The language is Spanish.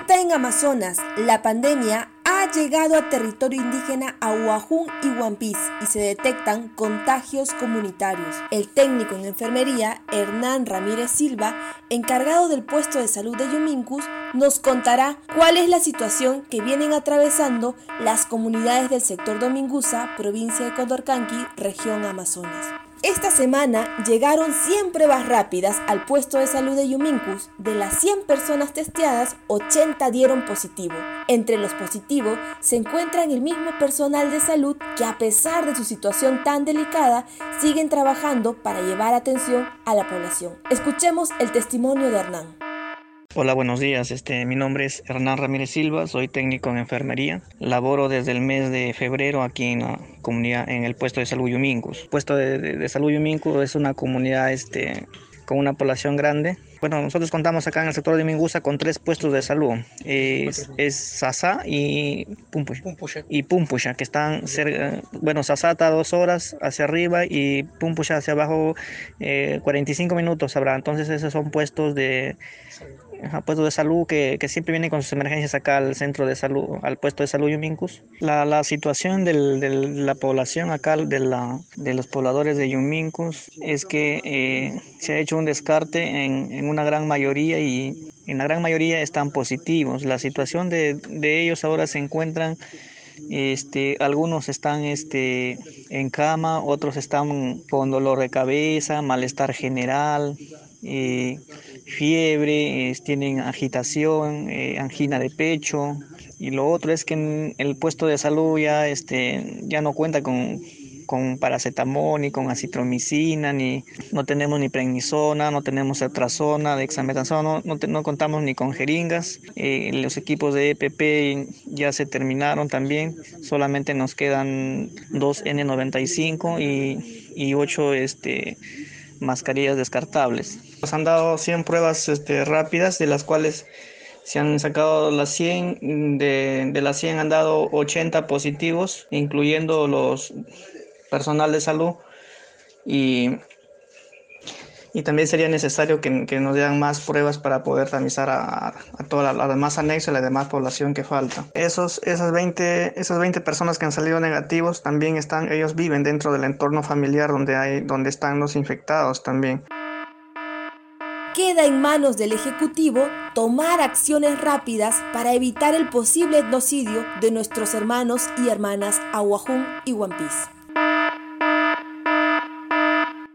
Alerta en Amazonas. La pandemia ha llegado a territorio indígena Ahuajún y Huampis y se detectan contagios comunitarios. El técnico en enfermería, Hernán Ramírez Silva, encargado del puesto de salud de Yumincus, nos contará cuál es la situación que vienen atravesando las comunidades del sector Domingusa, provincia de Condorcanqui, región Amazonas. Esta semana llegaron 100 pruebas rápidas al puesto de salud de Yumincus. De las 100 personas testeadas, 80 dieron positivo. Entre los positivos se encuentran el mismo personal de salud que a pesar de su situación tan delicada, siguen trabajando para llevar atención a la población. Escuchemos el testimonio de Hernán. Hola, buenos días. Este, mi nombre es Hernán Ramírez Silva, soy técnico en enfermería. Laboro desde el mes de febrero aquí en la comunidad, en el puesto de salud Yumincus. El puesto de, salud Yumincus es una comunidad este, con una población grande. Bueno, nosotros contamos acá en el sector de Mingusa con tres puestos de salud. Es, es Sasa y Pumpusha. Y Pumpusha, que están cerca, bueno, Sasa está dos horas hacia arriba y Pumpusha hacia abajo 45 eh, minutos habrá. Entonces esos son puestos de puestos de salud que, que, siempre vienen con sus emergencias acá al centro de salud, al puesto de salud Yumincus. La, la situación de la población acá, de, la, de los pobladores de Yumincus, es que eh, se ha hecho un descarte en, en, una gran mayoría y en la gran mayoría están positivos. La situación de, de ellos ahora se encuentran este, algunos están este, en cama, otros están con dolor de cabeza, malestar general, eh, fiebre, tienen agitación, eh, angina de pecho. Y lo otro es que en el puesto de salud ya, este, ya no cuenta con, con paracetamol, ni con acitromicina, ni no tenemos ni prednisona, no tenemos cetrazona, dexametasona, no, no, contamos ni con jeringas. Eh, los equipos de EPP ya se terminaron también, solamente nos quedan dos N95 y, y 8 este, mascarillas descartables. Nos han dado 100 pruebas este, rápidas, de las cuales se han sacado las 100, de, de las 100 han dado 80 positivos, incluyendo los personal de salud. Y y también sería necesario que, que, nos dieran más pruebas para poder tamizar a, a toda la, demás anexo y la demás población que falta. Esos, esas, 20, esas 20 personas que han salido negativos también están, ellos viven dentro del entorno familiar donde, hay, donde están los infectados también. Queda en manos del Ejecutivo tomar acciones rápidas para evitar el posible etnocidio de nuestros hermanos y hermanas Aguajún y One